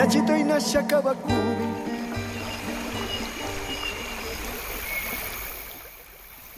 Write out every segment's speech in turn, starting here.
Yachito y Nashakabaku.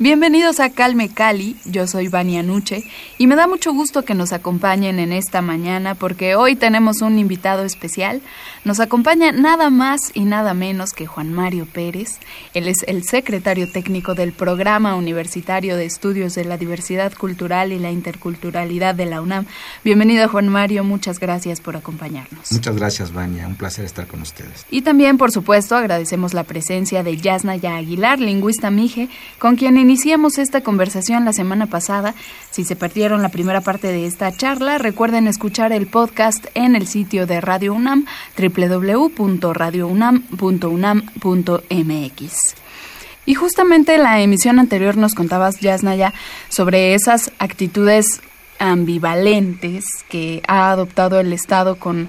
Bienvenidos a Calme Cali, yo soy Vania Nuche y me da mucho gusto que nos acompañen en esta mañana porque hoy tenemos un invitado especial. Nos acompaña nada más y nada menos que Juan Mario Pérez. Él es el secretario técnico del Programa Universitario de Estudios de la Diversidad Cultural y la Interculturalidad de la UNAM. Bienvenido Juan Mario, muchas gracias por acompañarnos. Muchas gracias, Vania. Un placer estar con ustedes. Y también, por supuesto, agradecemos la presencia de Yasnaya Aguilar, lingüista mije, con quien iniciamos esta conversación la semana pasada. Si se perdieron la primera parte de esta charla, recuerden escuchar el podcast en el sitio de Radio UNAM, www.radiounam.unam.mx. Y justamente en la emisión anterior nos contabas, Yasnaya, sobre esas actitudes ambivalentes que ha adoptado el Estado con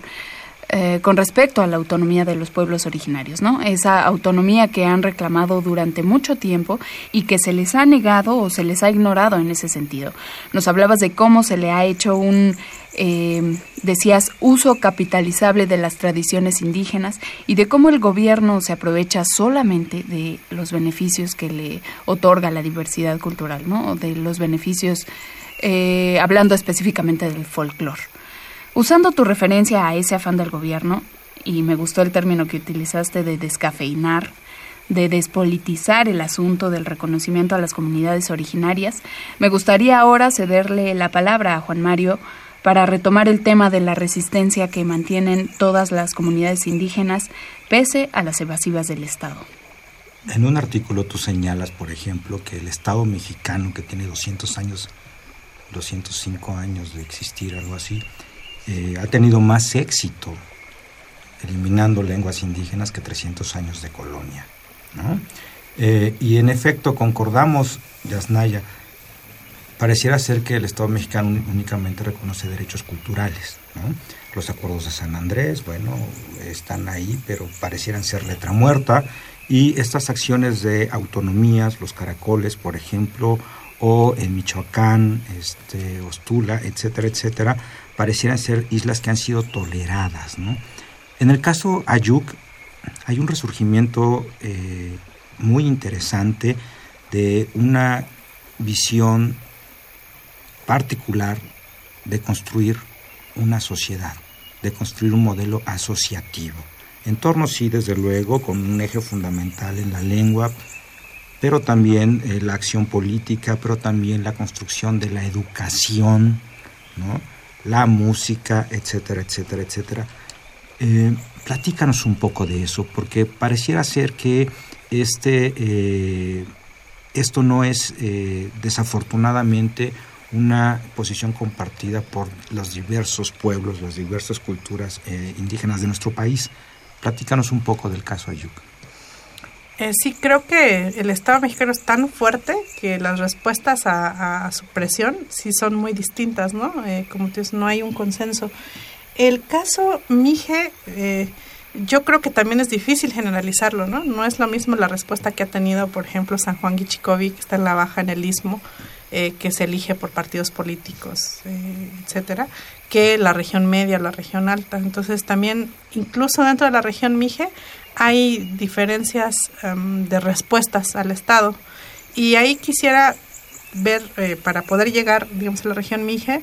eh, con respecto a la autonomía de los pueblos originarios, ¿no? Esa autonomía que han reclamado durante mucho tiempo y que se les ha negado o se les ha ignorado en ese sentido. Nos hablabas de cómo se le ha hecho un, eh, decías, uso capitalizable de las tradiciones indígenas y de cómo el gobierno se aprovecha solamente de los beneficios que le otorga la diversidad cultural, ¿no? De los beneficios, eh, hablando específicamente del folclore. Usando tu referencia a ese afán del gobierno, y me gustó el término que utilizaste de descafeinar, de despolitizar el asunto del reconocimiento a las comunidades originarias, me gustaría ahora cederle la palabra a Juan Mario para retomar el tema de la resistencia que mantienen todas las comunidades indígenas pese a las evasivas del Estado. En un artículo tú señalas, por ejemplo, que el Estado mexicano, que tiene 200 años, 205 años de existir, algo así, eh, ha tenido más éxito eliminando lenguas indígenas que 300 años de colonia. ¿no? Eh, y en efecto, concordamos, Yasnaya, pareciera ser que el Estado mexicano únicamente reconoce derechos culturales. Los acuerdos de San Andrés, bueno, están ahí, pero parecieran ser letra muerta. Y estas acciones de autonomías, los caracoles, por ejemplo, o en Michoacán, este, Ostula, etcétera, etcétera, parecieran ser islas que han sido toleradas. ¿no? En el caso Ayuk hay un resurgimiento eh, muy interesante de una visión particular de construir una sociedad, de construir un modelo asociativo. En torno, sí, desde luego, con un eje fundamental en la lengua, pero también eh, la acción política, pero también la construcción de la educación, ¿no? La música, etcétera, etcétera, etcétera. Eh, platícanos un poco de eso, porque pareciera ser que este, eh, esto no es eh, desafortunadamente una posición compartida por los diversos pueblos, las diversas culturas indígenas de nuestro país. Platícanos un poco del caso Ayuc. Eh, sí, creo que el Estado mexicano es tan fuerte que las respuestas a, a su presión sí son muy distintas, ¿no? Eh, como tú dices, no hay un consenso. El caso Mije, eh, yo creo que también es difícil generalizarlo, ¿no? No es lo mismo la respuesta que ha tenido, por ejemplo, San Juan Guichicovi, que está en la baja en el istmo, eh, que se elige por partidos políticos, eh, etcétera, que la región media, la región alta. Entonces también, incluso dentro de la región Mije, hay diferencias um, de respuestas al Estado. Y ahí quisiera ver, eh, para poder llegar, digamos, a la región Mije,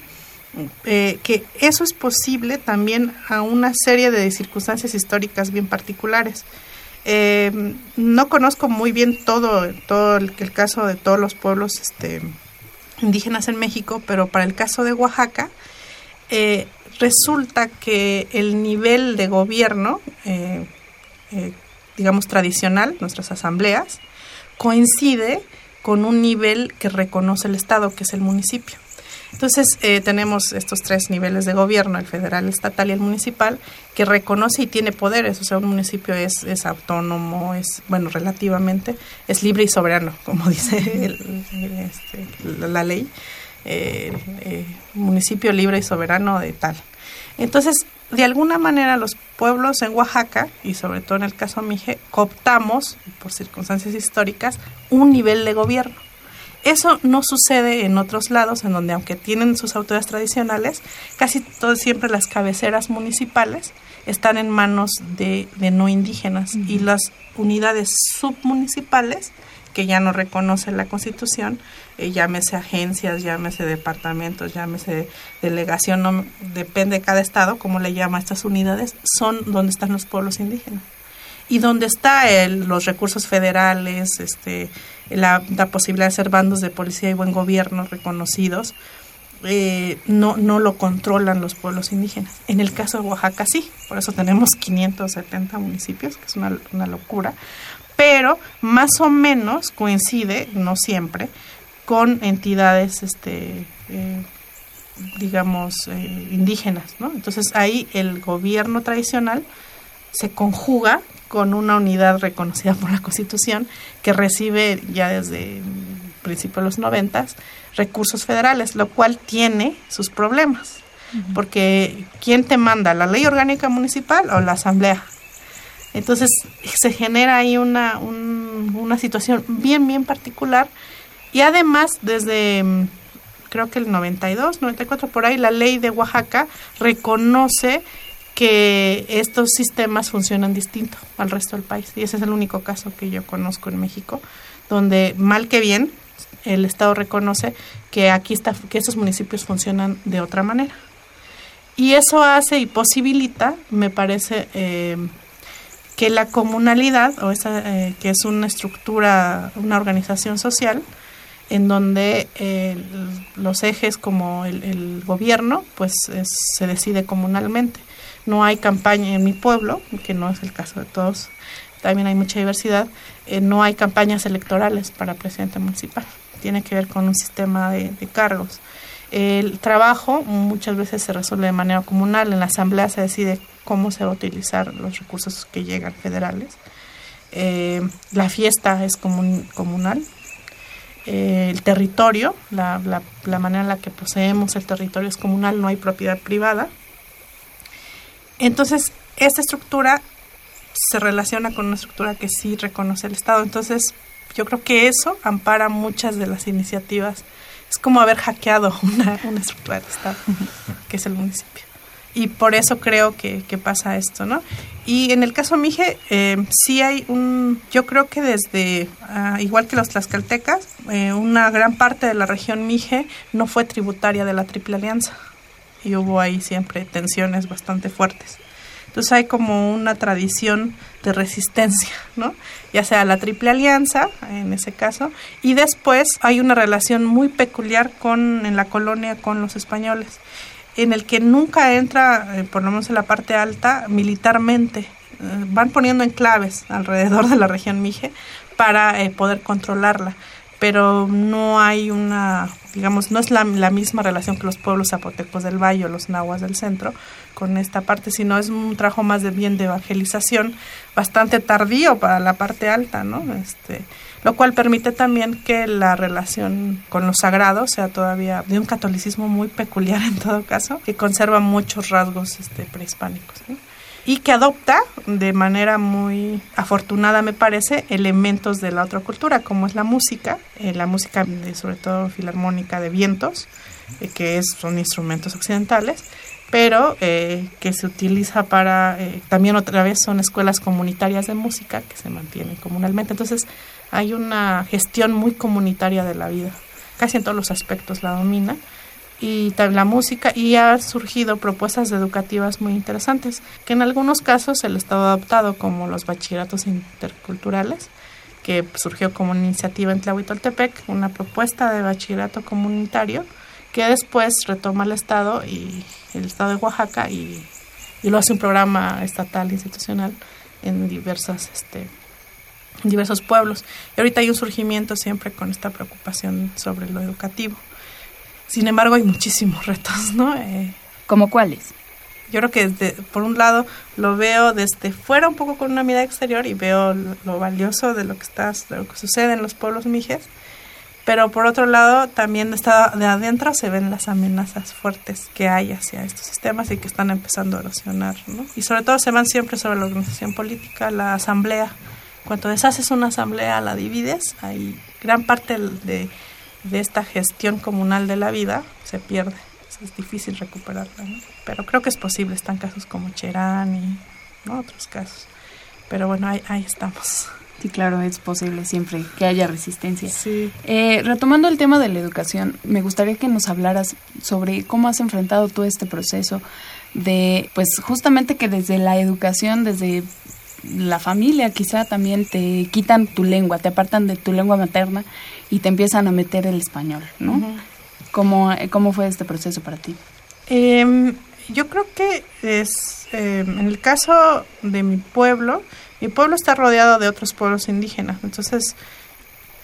eh, que eso es posible también a una serie de circunstancias históricas bien particulares. Eh, no conozco muy bien todo, todo el, el, caso de todos los pueblos este, indígenas en México, pero para el caso de Oaxaca, eh, resulta que el nivel de gobierno, eh, eh, digamos tradicional, nuestras asambleas, coincide con un nivel que reconoce el Estado, que es el municipio. Entonces, eh, tenemos estos tres niveles de gobierno, el federal, el estatal y el municipal, que reconoce y tiene poderes. O sea, un municipio es, es autónomo, es, bueno, relativamente, es libre y soberano, como dice este, la, ley. Eh, municipio libre y soberano de tal. Entonces, de alguna manera los pueblos en Oaxaca, y sobre todo en el caso Mije, cooptamos, por circunstancias históricas, un nivel de gobierno. Eso no sucede en otros lados, en donde aunque tienen sus autoridades tradicionales, casi todo, siempre las cabeceras municipales están en manos de, no indígenas y las unidades submunicipales que ya no reconoce la Constitución, eh, llámese agencias, llámese departamentos, llámese delegación, no, depende de cada estado, como le llama a estas unidades, son donde están los pueblos indígenas. Y donde están los recursos federales, este, la, posibilidad de ser bandos de policía y buen gobierno reconocidos, eh, no, no lo controlan los pueblos indígenas. En el caso de Oaxaca sí, por eso tenemos 570 municipios, que es una, locura, pero más o menos coincide, no siempre, con entidades, este, eh, digamos, eh, indígenas. Entonces ahí el gobierno tradicional se conjuga con una unidad reconocida por la Constitución que recibe ya desde principios de los noventas recursos federales, lo cual tiene sus problemas, porque ¿quién te manda? ¿La ley orgánica municipal o la asamblea? Entonces se genera ahí una, una situación bien, bien particular y además desde mm, creo que el 92, 94 por ahí, la ley de Oaxaca reconoce que estos sistemas funcionan distinto al resto del país. Y ese es el único caso que yo conozco en México, donde mal que bien el Estado reconoce que aquí está, que estos municipios funcionan de otra manera. Y eso hace y posibilita, me parece, eh, que la comunalidad, o esa, eh, que es una estructura, una organización social, en donde eh, los ejes como el, gobierno, pues se decide comunalmente. No hay campaña en mi pueblo, que no es el caso de todos, también hay mucha diversidad, eh, no hay campañas electorales para presidente municipal. Tiene que ver con un sistema de cargos. El trabajo muchas veces se resuelve de manera comunal, en la asamblea se decide cómo se va a utilizar los recursos que llegan federales. Eh, la fiesta es comunal. Eh, el territorio, la, la, manera en la que poseemos el territorio es comunal, no hay propiedad privada. Entonces, esta estructura se relaciona con una estructura que sí reconoce el Estado. Entonces, yo creo que eso ampara muchas de las iniciativas es como haber hackeado una, estructura de Estado, que es el municipio. Y por eso creo que, pasa esto, ¿no? Y en el caso Mije, eh, sí hay un, yo creo que desde, ah, igual que los tlaxcaltecas, eh, una gran parte de la región Mije no fue tributaria de la Triple Alianza. Y hubo ahí siempre tensiones bastante fuertes. Entonces hay como una tradición de resistencia, ¿no? Ya sea la Triple Alianza, en ese caso, y después hay una relación muy peculiar con en la colonia con los españoles, en el que nunca entra, eh, por lo menos en la parte alta, militarmente. Eh, van poniendo enclaves alrededor de la región Mije para eh, poder controlarla, pero no hay una digamos, no es la, misma relación que los pueblos zapotecos del valle o los nahuas del centro con esta parte, sino es un trabajo más de bien de evangelización bastante tardío para la parte alta, ¿no? Este, lo cual permite también que la relación con los sagrados sea todavía de un catolicismo muy peculiar en todo caso, que conserva muchos rasgos este, prehispánicos. ¿no? Y que adopta de manera muy afortunada, me parece, elementos de la otra cultura, como es la música, eh, la música sobre todo filarmónica de vientos, eh, que es, son instrumentos occidentales, pero eh, que se utiliza para, también otra vez son escuelas comunitarias de música que se mantienen comunalmente. Entonces hay una gestión muy comunitaria de la vida, casi en todos los aspectos la domina y la música y ha surgido propuestas educativas muy interesantes que en algunos casos el Estado ha adoptado como los bachilleratos interculturales que surgió como una iniciativa en Tlahuitoltepec, una propuesta de bachillerato comunitario que después retoma el Estado y el Estado de Oaxaca y, y lo hace un programa estatal institucional en diversas este, diversos pueblos. Y ahorita hay un surgimiento siempre con esta preocupación sobre lo educativo. Sin embargo, hay muchísimos retos, ¿no? Eh, ¿Como cuáles? yo creo que desde- por un lado lo veo desde fuera un poco con una mirada exterior y veo lo, lo valioso de lo que estás, de lo que sucede en los pueblos mijes, pero por otro lado también de, esta- de adentro se ven las amenazas fuertes que hay hacia estos sistemas y que están empezando a erosionar, ¿no? Y sobre todo se van siempre sobre la organización política, la asamblea. Cuando deshaces una asamblea, la divides, hay gran parte de, de esta gestión comunal de la vida se pierde. Es difícil recuperarla, ¿no? Pero creo que es posible, están casos como Cherán y ¿no? otros casos. Pero bueno, ahí, ahí estamos. Sí, claro, es posible siempre que haya resistencia. Sí. Eh, retomando el tema de la educación, me gustaría que nos hablaras sobre cómo has enfrentado tú este proceso de, pues justamente que desde la educación, desde la familia quizá también te quitan tu lengua, te apartan de tu lengua materna y te empiezan a meter el español, ¿no? ¿Cómo, eh, ¿Cómo fue este proceso para ti? Em, yo creo que es, em, en el caso de mi pueblo, mi pueblo está rodeado de otros pueblos indígenas. Entonces,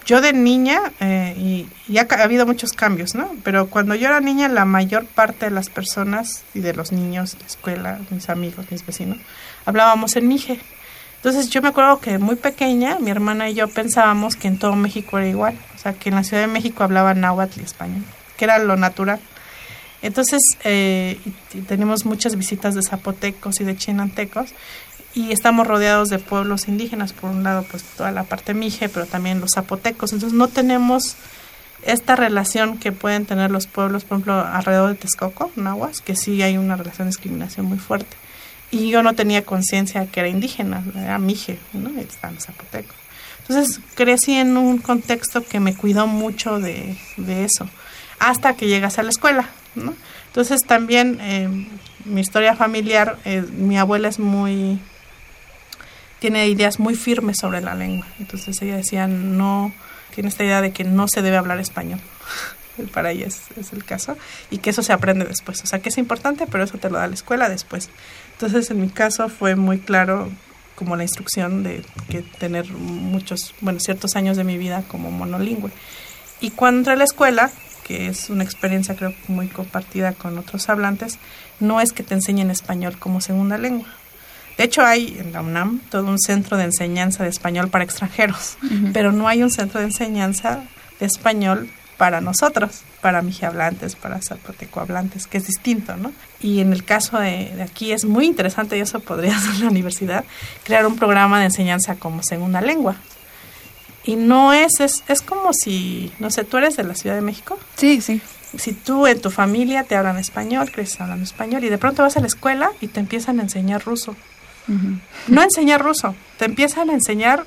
yo de niña, eh, y, y ha habido muchos cambios, ¿no? Pero cuando yo era niña, la mayor parte de las personas y de los niños, la escuela, mis amigos, mis vecinos, hablábamos en mije. Entonces yo me acuerdo que muy pequeña, mi hermana y yo pensábamos que en todo México era igual. Que en la Ciudad de México hablaban náhuatl y español, que era lo natural. Entonces, eh, tenemos muchas visitas de zapotecos y de chinantecos y estamos rodeados de pueblos indígenas, por un lado, pues toda la parte mije, pero también los zapotecos. Entonces, no tenemos esta relación que pueden tener los pueblos, por ejemplo, alrededor de Texcoco, Nahuas, que sí hay una relación de discriminación muy fuerte. Y yo no tenía conciencia que era indígena, era mije, ¿no? Están los zapotecos. Entonces, crecí en un contexto que me cuidó mucho de, de eso, hasta que llegas a la escuela, ¿no? Entonces, también eh, mi historia familiar, eh, mi abuela es muy tiene ideas muy firmes sobre la lengua. Entonces ella decía, no, tiene esta idea de que no se debe hablar español. Para ella es el caso. Y que eso se aprende después. O sea, que es importante, pero eso te lo da la escuela después. Entonces, en mi caso fue muy claro como la instrucción de que tener muchos, bueno, ciertos años de mi vida como monolingüe. Y cuando entré a la escuela, que es una experiencia creo muy compartida con otros hablantes, no es que te enseñen español como segunda lengua. De hecho, hay en la UNAM todo un centro de enseñanza de español para extranjeros, pero no hay un centro de enseñanza de español para nosotros, para mijihablantes, para zapotecohablantes, que es distinto, ¿no? Y en el caso de, de aquí es muy interesante, y eso podría hacer la universidad, crear un programa de enseñanza como segunda lengua. Y no es, es, es como si, no sé, tú eres de la Ciudad de México, Sí, sí. si tú en tu familia te hablan español, creces hablando español y de pronto vas a la escuela y te empiezan a enseñar ruso. No enseñar ruso, te empiezan a enseñar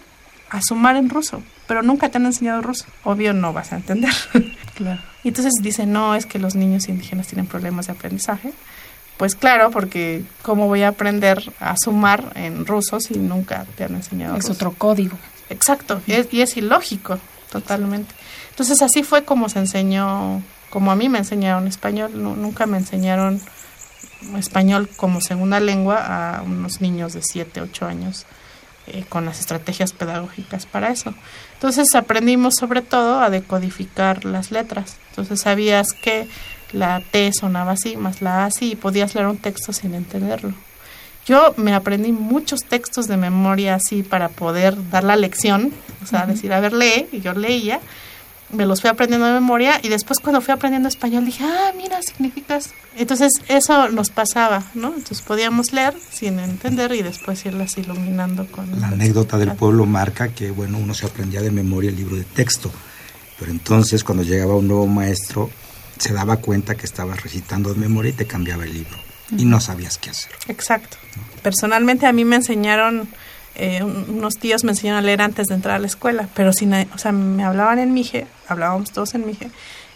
a sumar en ruso, pero nunca te han enseñado ruso. Obvio no vas a entender. Claro. Y entonces dicen, no, es que los niños indígenas tienen problemas de aprendizaje. Pues claro, porque ¿cómo voy a aprender a sumar en ruso si nunca te han enseñado Es ruso? otro código. Exacto, y es, y es ilógico, totalmente. Entonces así fue como se enseñó, como a mí me enseñaron español, nu- nunca me enseñaron español como segunda lengua a unos niños de 7, 8 años eh, con las estrategias pedagógicas para eso. Entonces aprendimos sobre todo a decodificar las letras. Entonces sabías que la T sonaba así, más la A así, y podías leer un texto sin entenderlo. Yo me aprendí muchos textos de memoria así para poder dar la lección, o sea, decir, a ver, lee, y yo leía, me los fui aprendiendo de memoria y después cuando fui aprendiendo español dije, ah, mira, significas. Entonces eso nos pasaba, ¿no? Entonces podíamos leer sin entender y después irlas iluminando con... La anécdota del pueblo marca que, bueno, uno se aprendía de memoria el libro de texto, pero entonces cuando llegaba un nuevo maestro se daba cuenta que estabas recitando de memoria y te cambiaba el libro y no sabías qué hacer. Exacto. Personalmente a mí me enseñaron, eh, un- unos tíos me enseñaron a leer antes de entrar a la escuela, pero sin, o sea, me hablaban en mije, hablábamos todos en mije,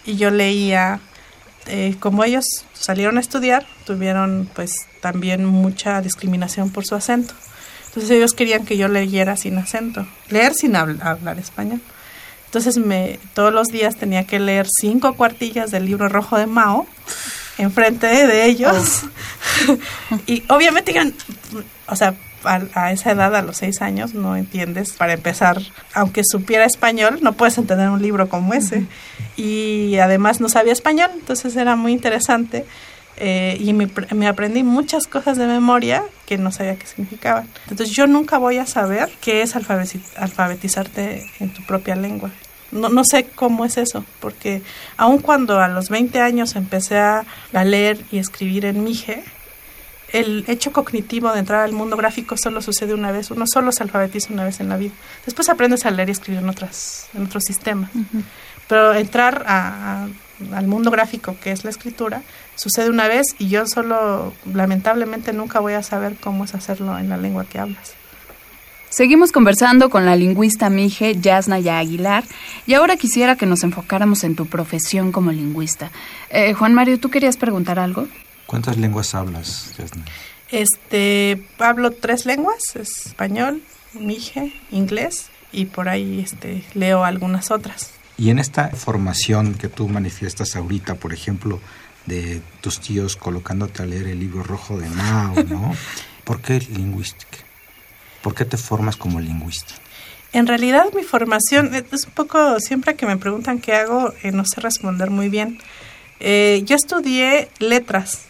y yo leía, eh, como ellos salieron a estudiar, tuvieron pues también mucha discriminación por su acento. Entonces ellos querían que yo leyera sin acento, leer sin habl- hablar español. Entonces me, todos los días tenía que leer cinco cuartillas del libro rojo de Mao enfrente de ellos. y obviamente, o sea, a, esa edad, a los seis años, no entiendes. Para empezar, aunque supiera español, no puedes entender un libro como ese. Y además no sabía español, entonces era muy interesante. Eh, y me, me, aprendí muchas cosas de memoria que no sabía qué significaban. Entonces yo nunca voy a saber qué es alfabetizarte en tu propia lengua. No, no sé cómo es eso, porque aun cuando a los 20 años empecé a, a leer y escribir en Mije, el hecho cognitivo de entrar al mundo gráfico solo sucede una vez, uno solo se alfabetiza una vez en la vida. Después aprendes a leer y escribir en, otras, en otros sistemas. Pero entrar al mundo gráfico, que es la escritura, sucede una vez y yo solo, lamentablemente, nunca voy a saber cómo es hacerlo en la lengua que hablas. Seguimos conversando con la lingüista Mije Yasnaya Aguilar y ahora quisiera que nos enfocáramos en tu profesión como lingüista. Eh, Juan Mario, ¿tú querías preguntar algo? ¿Cuántas lenguas hablas? Este, hablo tres lenguas, español, mije, inglés y por ahí este, leo algunas otras. Y en esta formación que tú manifiestas ahorita, por ejemplo, de tus tíos colocándote a leer el libro rojo de Mao, ¿no? ¿Por qué lingüística? ¿Por qué te formas como lingüista? En realidad mi formación es un poco, siempre que me preguntan qué hago, eh, no sé responder muy bien. Eh, yo estudié letras,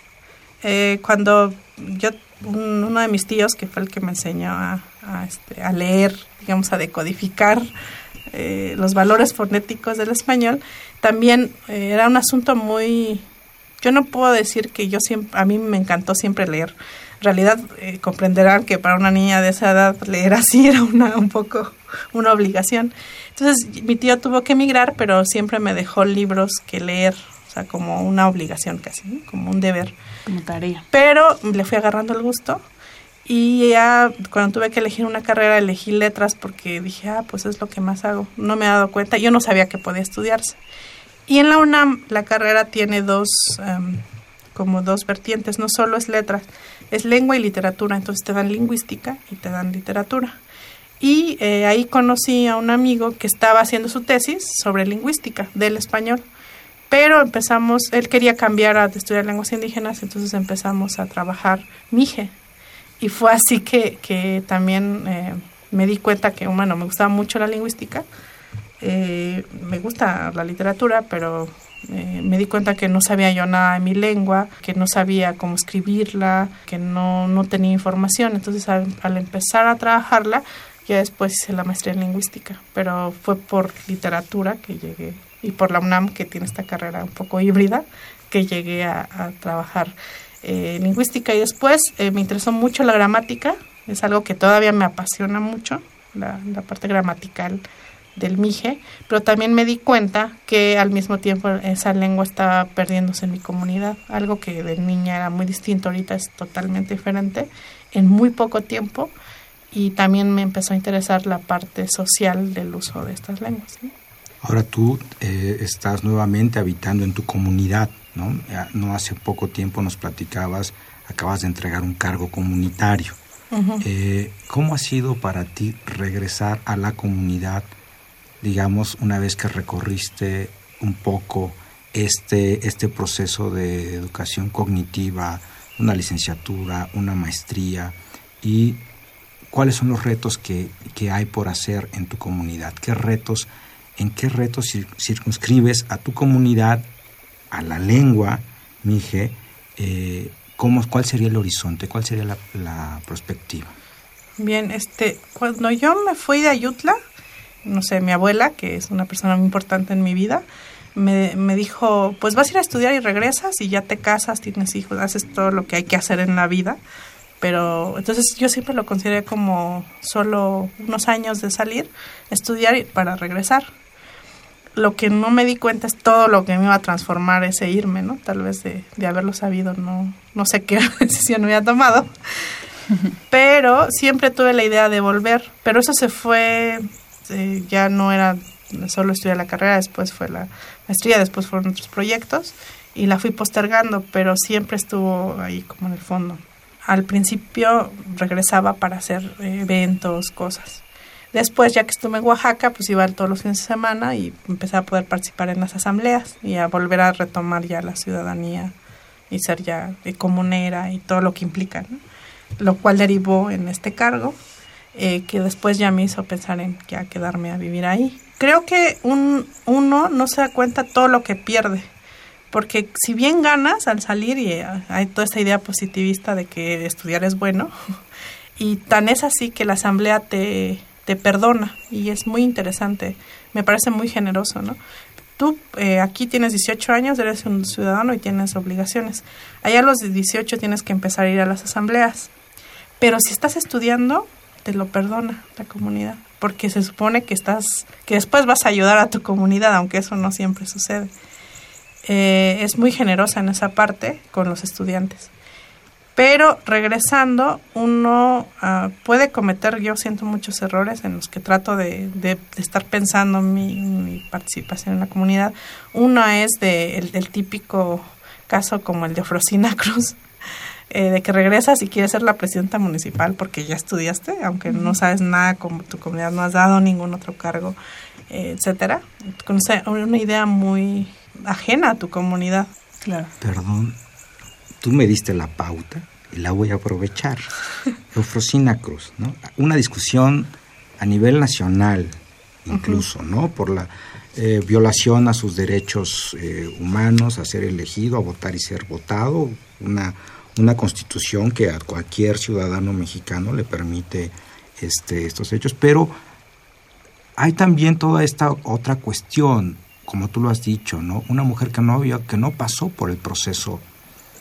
eh, cuando yo, uno de mis tíos, que fue el que me enseñó a, este, a leer, digamos, a decodificar eh, los valores fonéticos del español, también eh, era un asunto muy... Yo no puedo decir que yo siempre, a mí me encantó siempre leer. En realidad comprenderán que para una niña de esa edad leer así era una, un poco una obligación. Entonces mi tío tuvo que emigrar, pero siempre me dejó libros que leer, sea, como una obligación casi, como un deber. Como tarea. Pero le fui agarrando el gusto y ya cuando tuve que elegir una carrera elegí letras porque dije, ah, pues es lo que más hago. No me he dado cuenta, yo no sabía que podía estudiarse. Y en la UNAM la carrera tiene dos, em, como dos vertientes, no solo es letras, es lengua y literatura, entonces te dan lingüística y te dan literatura. Y eh, ahí conocí a un amigo que estaba haciendo su tesis sobre lingüística del español pero empezamos, él quería cambiar a estudiar lenguas indígenas, entonces empezamos a trabajar Mije. Y fue así que, que también eh, me di cuenta que, bueno, me gustaba mucho la lingüística, eh, me gusta la literatura, pero eh, me di cuenta que no sabía yo nada de mi lengua, que no sabía cómo escribirla, que no, no tenía información. Entonces, al, al, empezar a trabajarla, ya después hice la maestría en lingüística, pero fue por literatura que llegué y por la UNAM, que tiene esta carrera un poco híbrida, que llegué a, trabajar eh, lingüística y después eh, me interesó mucho la gramática, es algo que todavía me apasiona mucho, la, parte gramatical del Mije, pero también me di cuenta que al mismo tiempo esa lengua estaba perdiéndose en mi comunidad, algo que de niña era muy distinto, ahorita es totalmente diferente, en muy poco tiempo, y también me empezó a interesar la parte social del uso de estas lenguas. Ahora tú eh, estás nuevamente habitando en tu comunidad, ¿no? No hace poco tiempo nos platicabas, acabas de entregar un cargo comunitario. eh, ¿Cómo ha sido para ti regresar a la comunidad, digamos, una vez que recorriste un poco este, este proceso de educación cognitiva, una licenciatura, una maestría y cuáles son los retos que, que hay por hacer en tu comunidad? ¿Qué retos en qué retos circunscribes a tu comunidad, a la lengua, Mije, eh, cómo, cuál sería el horizonte, cuál sería la, la, perspectiva. Bien, este, cuando yo me fui de Ayutla, no sé, mi abuela, que es una persona muy importante en mi vida, me, me dijo, pues vas a ir a estudiar y regresas y ya te casas, tienes hijos, haces todo lo que hay que hacer en la vida pero entonces yo siempre lo consideré como solo unos años de salir, estudiar para regresar lo que no me di cuenta es todo lo que me iba a transformar ese irme, ¿no? Tal vez de, de haberlo sabido, no, no sé qué decisión había tomado. Pero siempre tuve la idea de volver. Pero eso se fue, eh, ya no era solo estudiar la carrera, después fue la maestría, después fueron otros proyectos y la fui postergando, pero siempre estuvo ahí como en el fondo. Al principio regresaba para hacer eventos, cosas Después, ya que estuve en Oaxaca, pues iba todos los fines de semana y empecé a poder participar en las asambleas y a volver a retomar ya la ciudadanía y ser ya comunera y todo lo que implica. lo cual derivó en este cargo, eh, que después ya me hizo pensar en ya quedarme a vivir ahí. Creo que un, uno no se da cuenta todo lo que pierde, porque si bien ganas al salir y eh, hay toda esta idea positivista de que estudiar es bueno, y tan es así que la asamblea te, te perdona y es muy interesante, me parece muy generoso, ¿no? Tú eh, aquí tienes 18 años, eres un ciudadano y tienes obligaciones. Allá a los 18 tienes que empezar a ir a las asambleas. Pero si estás estudiando, te lo perdona la comunidad, porque se supone que estás, que después vas a ayudar a tu comunidad, aunque eso no siempre sucede. Eh, es muy generosa en esa parte con los estudiantes. Pero regresando, uno uh, puede cometer, yo siento muchos errores en los que trato de, de, de estar pensando mi, mi, participación en la comunidad. Uno es de, el, el típico caso como el de Ofrosina Cruz, eh, de que regresas y quieres ser la presidenta municipal porque ya estudiaste, aunque no sabes nada, como tu comunidad no has dado ningún otro cargo, eh, etcétera. Con una idea muy ajena a tu comunidad. Claro. Perdón, tú me diste la pauta y la voy a aprovechar. Eufrosina Cruz, ¿no? Una discusión a nivel nacional, incluso, uh -huh. ¿no? Por la eh, violación a sus derechos eh, humanos, a ser elegido, a votar y ser votado, una, una constitución que a cualquier ciudadano mexicano le permite este, estos hechos, pero hay también toda esta otra cuestión, como tú lo has dicho, ¿no? Una mujer que no había, que no pasó por el proceso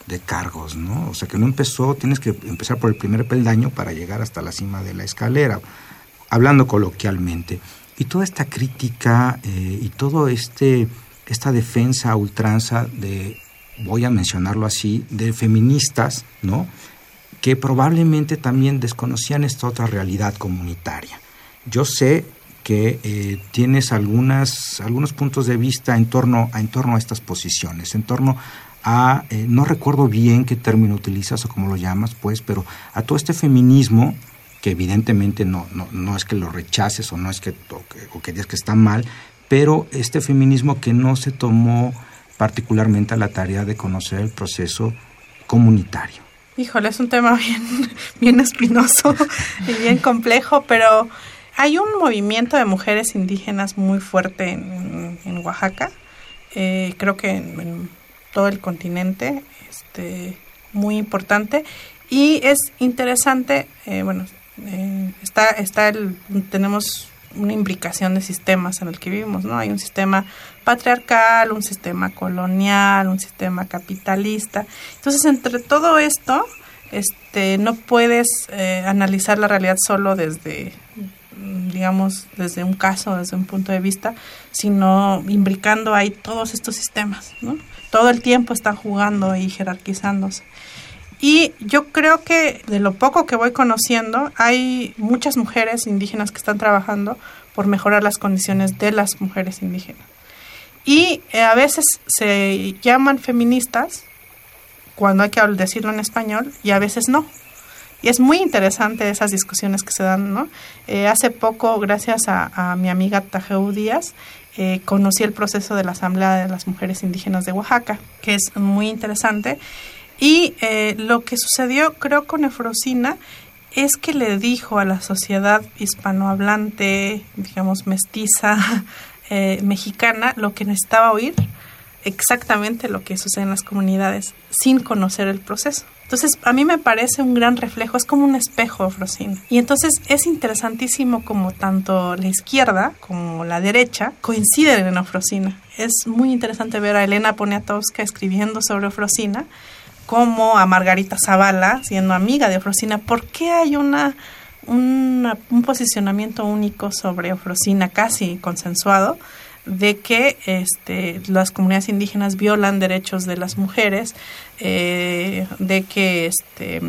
de cargos, ¿no? O sea, que no empezó, tienes que empezar por el primer peldaño para llegar hasta la cima de la escalera, hablando coloquialmente. Y toda esta crítica eh, y todo este esta defensa ultranza de voy a mencionarlo así, de feministas, ¿no? Que probablemente también desconocían esta otra realidad comunitaria. Yo sé que eh, tienes algunas, algunos puntos de vista en torno, a, en torno a estas posiciones, en torno a, eh, no recuerdo bien qué término utilizas o cómo lo llamas, pues, pero a todo este feminismo, que evidentemente no, no, no es que lo rechaces o no es que, o que, o que digas que está mal, pero este feminismo que no se tomó particularmente a la tarea de conocer el proceso comunitario. Híjole, es un tema bien, bien espinoso y bien complejo, pero hay un movimiento de mujeres indígenas muy fuerte en, en Oaxaca, eh, creo que en, en, todo el continente, este, muy importante, y es interesante, eh, bueno, eh, está, está el, tenemos una imbricación de sistemas en el que vivimos, ¿no? Hay un sistema patriarcal, un sistema colonial, un sistema capitalista. Entonces, entre todo esto, este, no puedes eh, analizar la realidad solo desde, digamos, desde un caso, desde un punto de vista, sino imbricando ahí todos estos sistemas, ¿no? Todo el tiempo están jugando y jerarquizándose. Y yo creo que de lo poco que voy conociendo, hay muchas mujeres indígenas que están trabajando por mejorar las condiciones de las mujeres indígenas. Y eh, a veces se llaman feministas cuando hay que decirlo en español y a veces no. Y es muy interesante esas discusiones que se dan, ¿no? Eh, hace poco, gracias a, a mi amiga Tajeu Díaz, eh, conocí el proceso de la Asamblea de las Mujeres Indígenas de Oaxaca, que es muy interesante. Y eh, lo que sucedió, creo, con Efrosina es que le dijo a la sociedad hispanohablante, digamos, mestiza, eh, mexicana, lo que necesitaba oír, exactamente lo que sucede en las comunidades, sin conocer el proceso. Entonces, a mí me parece un gran reflejo, es como un espejo, Frosina. Y entonces es interesantísimo como tanto la izquierda como la derecha coinciden en Ofrosina. Es muy interesante ver a Elena Poniatowska escribiendo sobre Ofrosina, como a Margarita Zavala, siendo amiga de Ofrosina. ¿Por qué hay una, una, un posicionamiento único sobre Ofrosina, casi consensuado? De que este, las comunidades indígenas violan derechos de las mujeres, eh, de que este,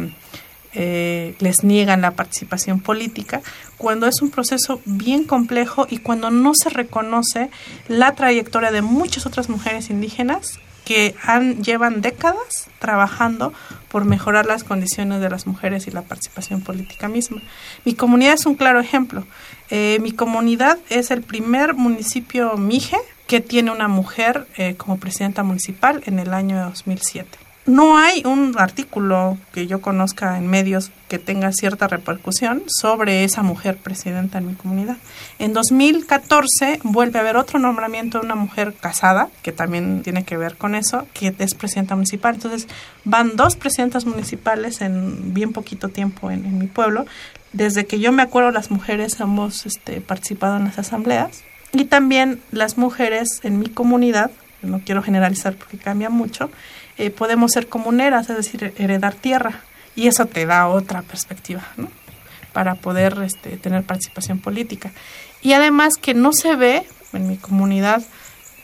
eh, les niegan la participación política, cuando es un proceso bien complejo y cuando no se reconoce la trayectoria de muchas otras mujeres indígenas que han, llevan décadas trabajando por mejorar las condiciones de las mujeres y la participación política misma. Mi comunidad es un claro ejemplo. Eh, mi comunidad es el primer municipio Mije que tiene una mujer eh, como presidenta municipal en el año 2007. No hay un artículo que yo conozca en medios que tenga cierta repercusión sobre esa mujer presidenta en mi comunidad. En 2014 vuelve a haber otro nombramiento de una mujer casada, que también tiene que ver con eso, que es presidenta municipal. Entonces van dos presidentas municipales en bien poquito tiempo en, mi pueblo. Desde que yo me acuerdo, las mujeres hemos este, participado en las asambleas y también las mujeres en mi comunidad, no quiero generalizar porque cambia mucho, eh, podemos ser comuneras, es decir, heredar tierra. Y eso te da otra perspectiva, ¿no? Para poder este, tener participación política. Y además que no se ve en mi comunidad,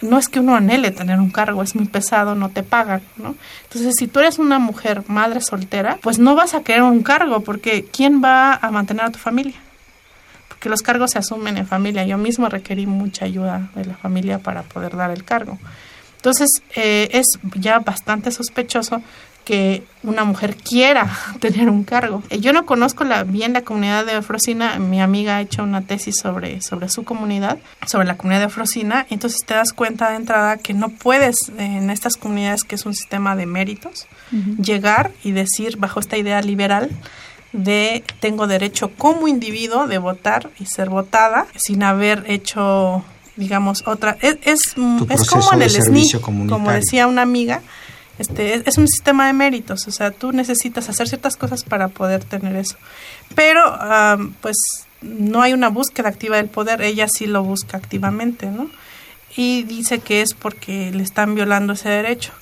no es que uno anhele tener un cargo, es muy pesado, no te pagan, ¿no? Entonces, si tú eres una mujer madre soltera, pues no vas a querer un cargo, porque ¿quién va a mantener a tu familia? Porque los cargos se asumen en familia. Yo mismo requerí mucha ayuda de la familia para poder dar el cargo. Entonces, eh, es ya bastante sospechoso que una mujer quiera tener un cargo. Eh, yo no conozco la, bien la comunidad de Afrocina, mi amiga ha hecho una tesis sobre, sobre su comunidad, sobre la comunidad de Afrocina, entonces te das cuenta de entrada que no puedes en estas comunidades que es un sistema de méritos llegar y decir bajo esta idea liberal de tengo derecho como individuo de votar y ser votada sin haber hecho digamos, otra. Es, es, como en el SNI, como decía una amiga, este, es, un sistema de méritos, o sea, tú necesitas hacer ciertas cosas para poder tener eso. Pero, pues, no hay una búsqueda activa del poder, ella sí lo busca activamente, ¿no? Y dice que es porque le están violando ese derecho.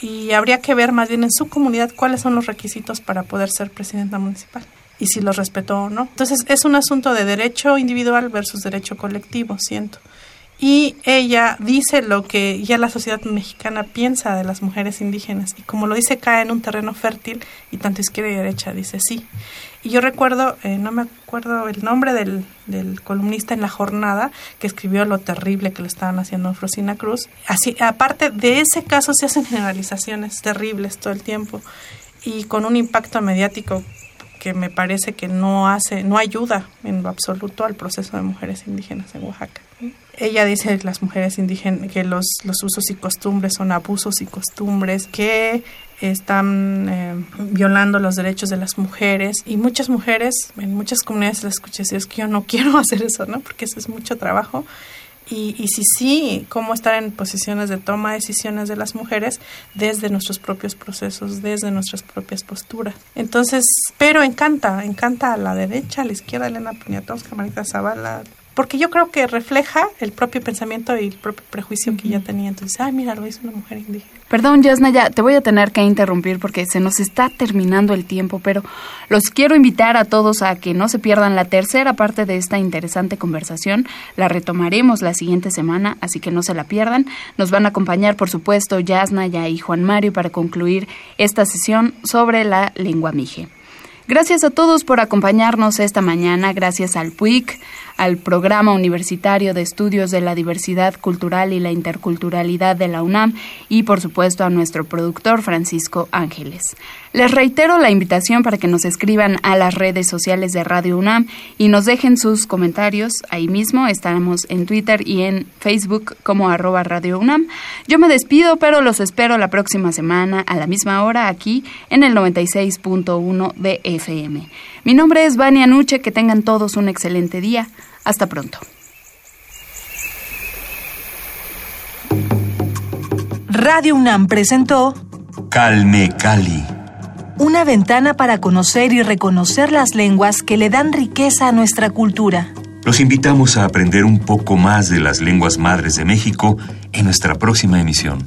Y habría que ver más bien en su comunidad cuáles son los requisitos para poder ser presidenta municipal y si los respetó o no. Entonces, es un asunto de derecho individual versus derecho colectivo, siento y ella dice lo que ya la sociedad mexicana piensa de las mujeres indígenas y como lo dice cae en un terreno fértil y tanto izquierda y derecha dice sí. Y yo recuerdo, eh, no me acuerdo el nombre del, del, columnista en la jornada que escribió lo terrible que le estaban haciendo a Frosina Cruz. Así, aparte de ese caso se hacen generalizaciones terribles todo el tiempo y con un impacto mediático que me parece que no hace, no ayuda en lo absoluto al proceso de mujeres indígenas en Oaxaca. Ella dice que las mujeres indígenas, que los, los usos y costumbres son abusos y costumbres, que están eh, violando los derechos de las mujeres y muchas mujeres en muchas comunidades las escuché decir es que yo no quiero hacer eso, ¿no? Porque eso es mucho trabajo y, y si sí, cómo estar en posiciones de toma de decisiones de las mujeres desde nuestros propios procesos, desde nuestras propias posturas. Entonces, pero encanta, encanta a la derecha, a la izquierda, Elena Poniatowska, Marita Zavala, porque yo creo que refleja el propio pensamiento y el propio prejuicio que ya tenía. Entonces, ay, mira, lo hizo una mujer indígena. Perdón, Yasnaya, te voy a tener que interrumpir porque se nos está terminando el tiempo, pero los quiero invitar a todos a que no se pierdan la tercera parte de esta interesante conversación. La retomaremos la siguiente semana, así que no se la pierdan. Nos van a acompañar, por supuesto, Yasnaya y Juan Mario para concluir esta sesión sobre la lengua mije. Gracias a todos por acompañarnos esta mañana, gracias al PUIC, al Programa Universitario de Estudios de la Diversidad Cultural y la Interculturalidad de la UNAM y por supuesto a nuestro productor Francisco Ángeles. Les reitero la invitación para que nos escriban a las redes sociales de Radio UNAM y nos dejen sus comentarios. Ahí mismo estaremos en Twitter y en Facebook como arroba Radio UNAM. Yo me despido, pero los espero la próxima semana a la misma hora aquí en el 96.1 de FM. Mi nombre es Vania Nuche, que tengan todos un excelente día. Hasta pronto. Radio UNAM presentó Calme Cali. Una ventana para conocer y reconocer las lenguas que le dan riqueza a nuestra cultura. Los invitamos a aprender un poco más de las lenguas madres de México en nuestra próxima emisión.